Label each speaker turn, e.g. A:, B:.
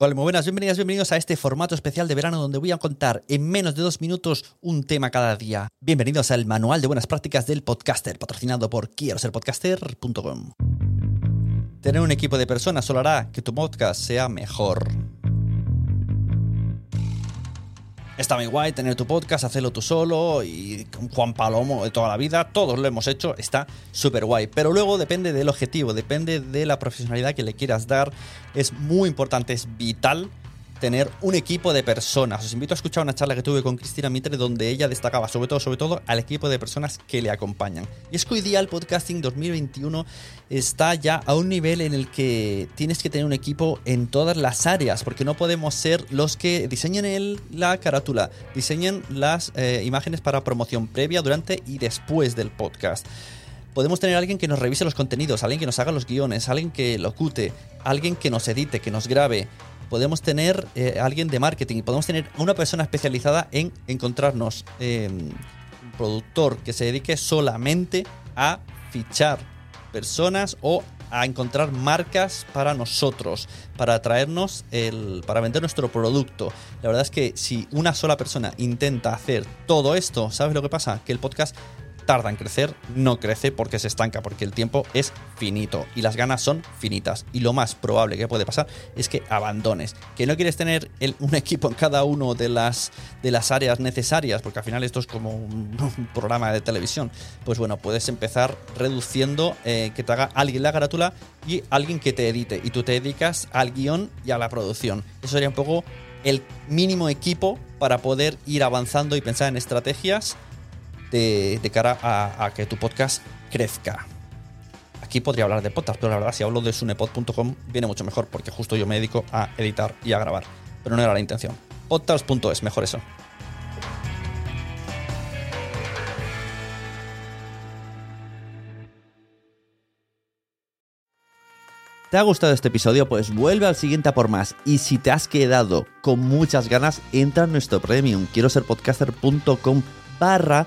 A: Hola, muy buenas, bienvenidas, bienvenidos a este formato especial de verano donde voy a contar en menos de dos minutos un tema cada día. Bienvenidos al Manual de Buenas Prácticas del Podcaster, patrocinado por quiero ser podcaster.com. Tener un equipo de personas solo hará que tu podcast sea mejor. Está muy guay tener tu podcast, hacerlo tú solo y con Juan Palomo de toda la vida, todos lo hemos hecho, está súper guay. Pero luego depende del objetivo, depende de la profesionalidad que le quieras dar. Es muy importante, es vital tener un equipo de personas. Os invito a escuchar una charla que tuve con Cristina Mitre donde ella destacaba sobre todo, sobre todo al equipo de personas que le acompañan. Y es que hoy día el podcasting 2021 está ya a un nivel en el que tienes que tener un equipo en todas las áreas, porque no podemos ser los que diseñen la carátula, diseñen las eh, imágenes para promoción previa, durante y después del podcast podemos tener alguien que nos revise los contenidos, alguien que nos haga los guiones, alguien que locute, alguien que nos edite, que nos grabe, podemos tener eh, alguien de marketing, podemos tener una persona especializada en encontrarnos em, un productor que se dedique solamente a fichar personas o a encontrar marcas para nosotros, para traernos el, para vender nuestro producto. La verdad es que si una sola persona intenta hacer todo esto, ¿sabes lo que pasa? Que el podcast tarda en crecer, no crece porque se estanca, porque el tiempo es finito y las ganas son finitas. Y lo más probable que puede pasar es que abandones, que no quieres tener un equipo en cada uno de las, de las áreas necesarias, porque al final esto es como un, programa de televisión. Pues bueno, puedes empezar reduciendo eh, que te haga alguien la carátula y alguien que te edite. Y tú te dedicas al guion y a la producción. Eso sería un poco el mínimo equipo para poder ir avanzando y pensar en estrategias de, cara a, que tu podcast crezca. Aquí podría hablar de podcast, pero la verdad si hablo de sunepod.com viene mucho mejor porque justo yo me dedico a editar y a grabar. Pero no era la intención. Podcast.es, mejor eso. ¿Te ha gustado este episodio? Pues vuelve al siguiente a por más. Y si te has quedado con muchas ganas, entra en nuestro premium. Quiero ser podcaster.com barra